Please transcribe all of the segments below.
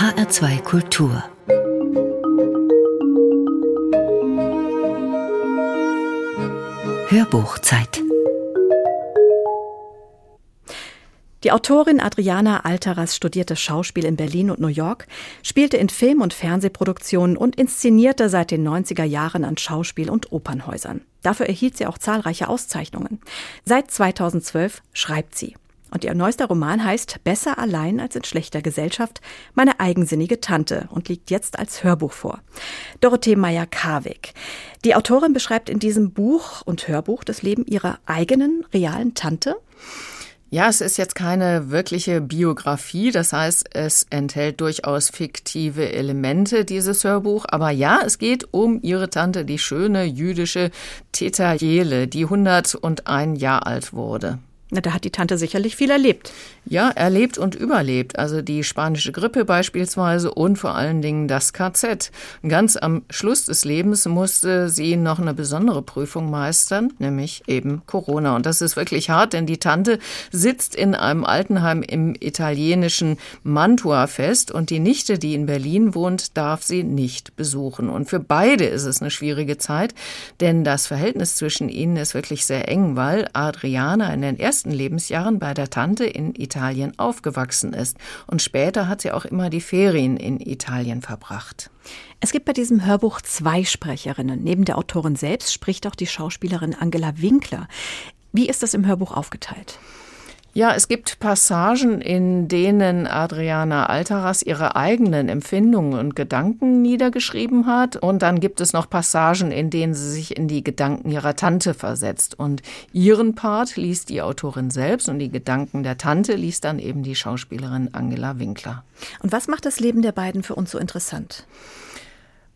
HR2 Kultur Hörbuchzeit Die Autorin Adriana Alteras studierte Schauspiel in Berlin und New York, spielte in Film- und Fernsehproduktionen und inszenierte seit den 90er Jahren an Schauspiel- und Opernhäusern. Dafür erhielt sie auch zahlreiche Auszeichnungen. Seit 2012 schreibt sie. Und ihr neuester Roman heißt Besser allein als in schlechter Gesellschaft, meine eigensinnige Tante und liegt jetzt als Hörbuch vor. Dorothee Meyer-Karwig. Die Autorin beschreibt in diesem Buch und Hörbuch das Leben ihrer eigenen realen Tante. Ja, es ist jetzt keine wirkliche Biografie, das heißt, es enthält durchaus fiktive Elemente, dieses Hörbuch. Aber ja, es geht um ihre Tante, die schöne jüdische Teta Jele, die 101 Jahre alt wurde. Na, da hat die Tante sicherlich viel erlebt. Ja, erlebt und überlebt. Also die spanische Grippe beispielsweise und vor allen Dingen das KZ. Ganz am Schluss des Lebens musste sie noch eine besondere Prüfung meistern, nämlich eben Corona. Und das ist wirklich hart, denn die Tante sitzt in einem Altenheim im italienischen Mantua fest und die Nichte, die in Berlin wohnt, darf sie nicht besuchen. Und für beide ist es eine schwierige Zeit, denn das Verhältnis zwischen ihnen ist wirklich sehr eng, weil Adriana in den ersten ersten Lebensjahren bei der Tante in Italien aufgewachsen ist und später hat sie auch immer die Ferien in Italien verbracht. Es gibt bei diesem Hörbuch zwei Sprecherinnen. Neben der Autorin selbst spricht auch die Schauspielerin Angela Winkler. Wie ist das im Hörbuch aufgeteilt? Ja, es gibt Passagen, in denen Adriana Altaras ihre eigenen Empfindungen und Gedanken niedergeschrieben hat. Und dann gibt es noch Passagen, in denen sie sich in die Gedanken ihrer Tante versetzt. Und ihren Part liest die Autorin selbst und die Gedanken der Tante liest dann eben die Schauspielerin Angela Winkler. Und was macht das Leben der beiden für uns so interessant?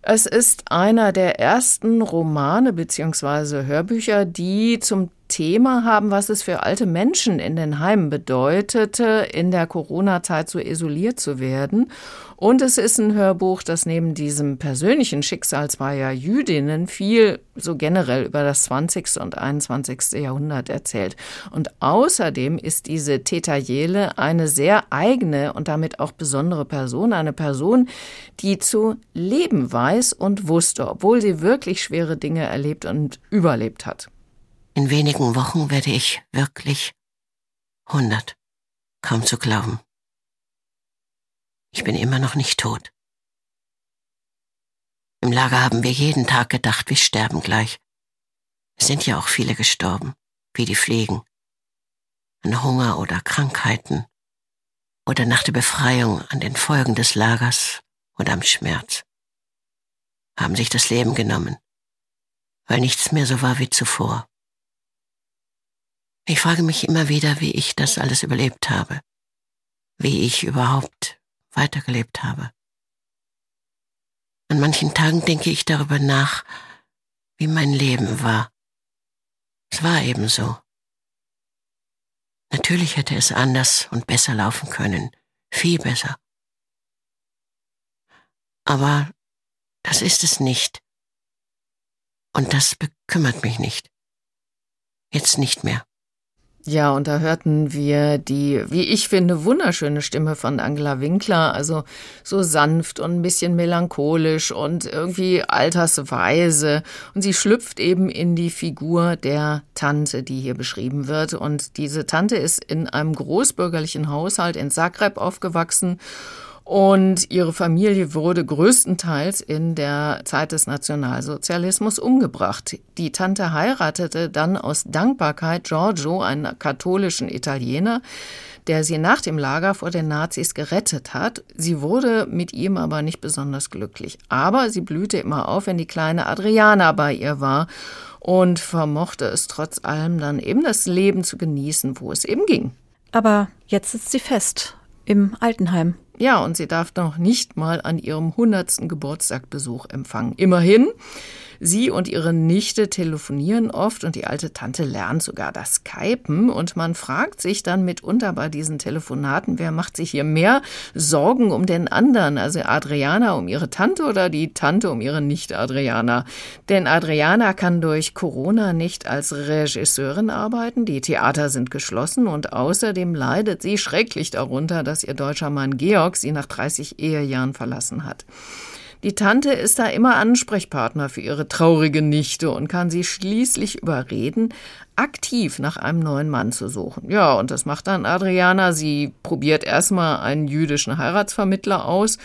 Es ist einer der ersten Romane bzw. Hörbücher, die zum Thema haben, was es für alte Menschen in den Heimen bedeutete, in der Corona-Zeit so isoliert zu werden. Und es ist ein Hörbuch, das neben diesem persönlichen Schicksal zweier Jüdinnen viel so generell über das 20. und 21. Jahrhundert erzählt. Und außerdem ist diese Teta Jele eine sehr eigene und damit auch besondere Person, eine Person, die zu leben weiß und wusste, obwohl sie wirklich schwere Dinge erlebt und überlebt hat. In wenigen Wochen werde ich wirklich hundert. Kaum zu glauben. Ich bin immer noch nicht tot. Im Lager haben wir jeden Tag gedacht, wir sterben gleich. Es sind ja auch viele gestorben, wie die Fliegen. An Hunger oder Krankheiten. Oder nach der Befreiung an den Folgen des Lagers oder am Schmerz. Haben sich das Leben genommen, weil nichts mehr so war wie zuvor. Ich frage mich immer wieder, wie ich das alles überlebt habe, wie ich überhaupt weitergelebt habe. An manchen Tagen denke ich darüber nach, wie mein Leben war. Es war ebenso. Natürlich hätte es anders und besser laufen können, viel besser. Aber das ist es nicht. Und das bekümmert mich nicht. Jetzt nicht mehr. Ja, und da hörten wir die, wie ich finde, wunderschöne Stimme von Angela Winkler, also so sanft und ein bisschen melancholisch und irgendwie altersweise. Und sie schlüpft eben in die Figur der Tante, die hier beschrieben wird. Und diese Tante ist in einem großbürgerlichen Haushalt in Zagreb aufgewachsen und ihre Familie wurde größtenteils in der Zeit des Nationalsozialismus umgebracht. Die Tante heiratete dann aus Dankbarkeit Giorgio, einen katholischen Italiener, der sie nach dem Lager vor den Nazis gerettet hat. Sie wurde mit ihm aber nicht besonders glücklich. Aber sie blühte immer auf, wenn die kleine Adriana bei ihr war und vermochte es trotz allem dann eben das Leben zu genießen, wo es eben ging. Aber jetzt sitzt sie fest im Altenheim. Ja, und sie darf noch nicht mal an ihrem hundertsten Geburtstag Besuch empfangen. Immerhin, Sie und ihre Nichte telefonieren oft und die alte Tante lernt sogar das Skypen und man fragt sich dann mitunter bei diesen Telefonaten, wer macht sich hier mehr Sorgen um den anderen, also Adriana um ihre Tante oder die Tante um ihre Nicht-Adriana. Denn Adriana kann durch Corona nicht als Regisseurin arbeiten, die Theater sind geschlossen und außerdem leidet sie schrecklich darunter, dass ihr deutscher Mann Georg sie nach 30 Ehejahren verlassen hat. Die Tante ist da immer Ansprechpartner für ihre traurige Nichte und kann sie schließlich überreden, aktiv nach einem neuen Mann zu suchen. Ja, und das macht dann Adriana. Sie probiert erstmal einen jüdischen Heiratsvermittler aus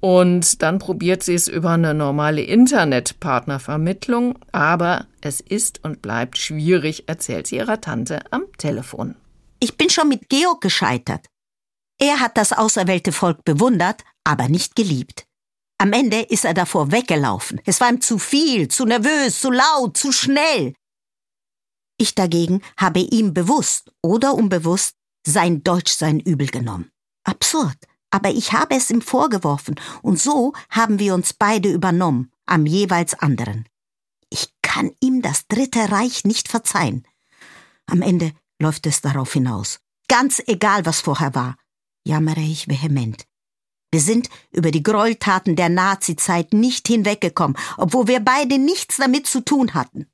und dann probiert sie es über eine normale Internetpartnervermittlung, aber es ist und bleibt schwierig, erzählt sie ihrer Tante am Telefon. Ich bin schon mit Georg gescheitert. Er hat das auserwählte Volk bewundert, aber nicht geliebt. Am Ende ist er davor weggelaufen. Es war ihm zu viel, zu nervös, zu laut, zu schnell. Ich dagegen habe ihm bewusst oder unbewusst sein Deutsch sein Übel genommen. Absurd, aber ich habe es ihm vorgeworfen und so haben wir uns beide übernommen, am jeweils anderen. Ich kann ihm das Dritte Reich nicht verzeihen. Am Ende läuft es darauf hinaus. Ganz egal, was vorher war, jammere ich vehement. Wir sind über die Gräueltaten der Nazizeit nicht hinweggekommen, obwohl wir beide nichts damit zu tun hatten.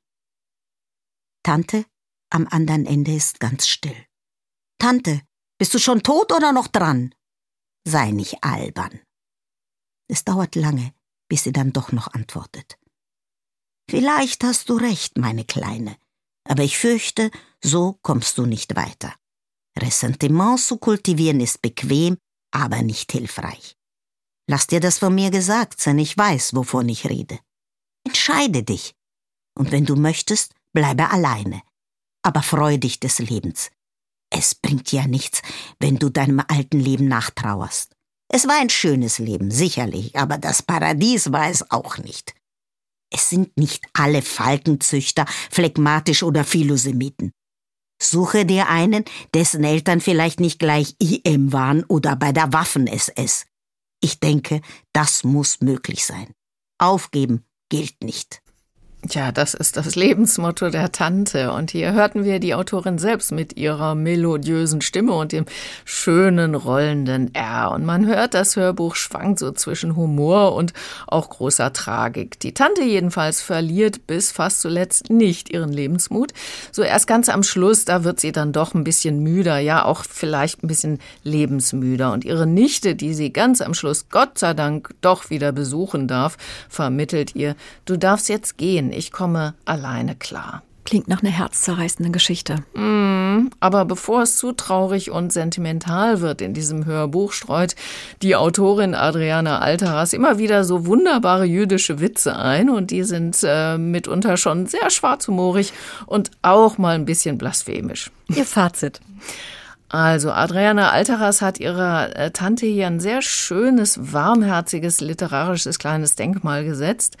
Tante am anderen Ende ist ganz still. Tante, bist du schon tot oder noch dran? Sei nicht albern. Es dauert lange, bis sie dann doch noch antwortet. Vielleicht hast du recht, meine Kleine, aber ich fürchte, so kommst du nicht weiter. Ressentiment zu kultivieren ist bequem aber nicht hilfreich. Lass dir das von mir gesagt sein, ich weiß, wovon ich rede. Entscheide dich. Und wenn du möchtest, bleibe alleine. Aber freu dich des Lebens. Es bringt ja nichts, wenn du deinem alten Leben nachtrauerst. Es war ein schönes Leben, sicherlich, aber das Paradies war es auch nicht. Es sind nicht alle Falkenzüchter, phlegmatisch oder Philosemiten. Suche dir einen, dessen Eltern vielleicht nicht gleich IM waren oder bei der Waffen-SS. Ich denke, das muss möglich sein. Aufgeben gilt nicht. Tja, das ist das Lebensmotto der Tante. Und hier hörten wir die Autorin selbst mit ihrer melodiösen Stimme und dem schönen rollenden R. Und man hört, das Hörbuch schwankt so zwischen Humor und auch großer Tragik. Die Tante jedenfalls verliert bis fast zuletzt nicht ihren Lebensmut. So erst ganz am Schluss, da wird sie dann doch ein bisschen müder, ja auch vielleicht ein bisschen lebensmüder. Und ihre Nichte, die sie ganz am Schluss Gott sei Dank doch wieder besuchen darf, vermittelt ihr, du darfst jetzt gehen ich komme alleine klar. Klingt nach einer herzzerreißenden Geschichte. Mm, aber bevor es zu traurig und sentimental wird in diesem Hörbuch, streut die Autorin Adriana Alteras immer wieder so wunderbare jüdische Witze ein und die sind äh, mitunter schon sehr schwarzhumorig und auch mal ein bisschen blasphemisch. Ihr Fazit. Also, Adriana Alteras hat ihrer äh, Tante hier ein sehr schönes, warmherziges, literarisches kleines Denkmal gesetzt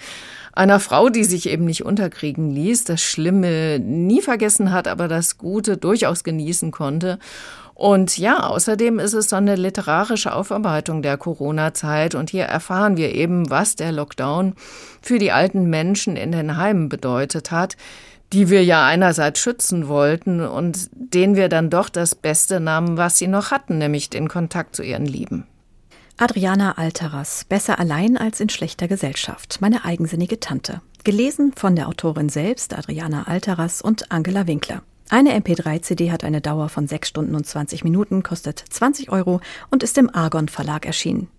einer Frau, die sich eben nicht unterkriegen ließ, das Schlimme nie vergessen hat, aber das Gute durchaus genießen konnte. Und ja, außerdem ist es so eine literarische Aufarbeitung der Corona-Zeit. Und hier erfahren wir eben, was der Lockdown für die alten Menschen in den Heimen bedeutet hat, die wir ja einerseits schützen wollten und denen wir dann doch das Beste nahmen, was sie noch hatten, nämlich den Kontakt zu ihren Lieben. Adriana Alteras, Besser allein als in schlechter Gesellschaft, meine eigensinnige Tante. Gelesen von der Autorin selbst, Adriana Alteras und Angela Winkler. Eine MP3-CD hat eine Dauer von 6 Stunden und 20 Minuten, kostet 20 Euro und ist im Argon Verlag erschienen.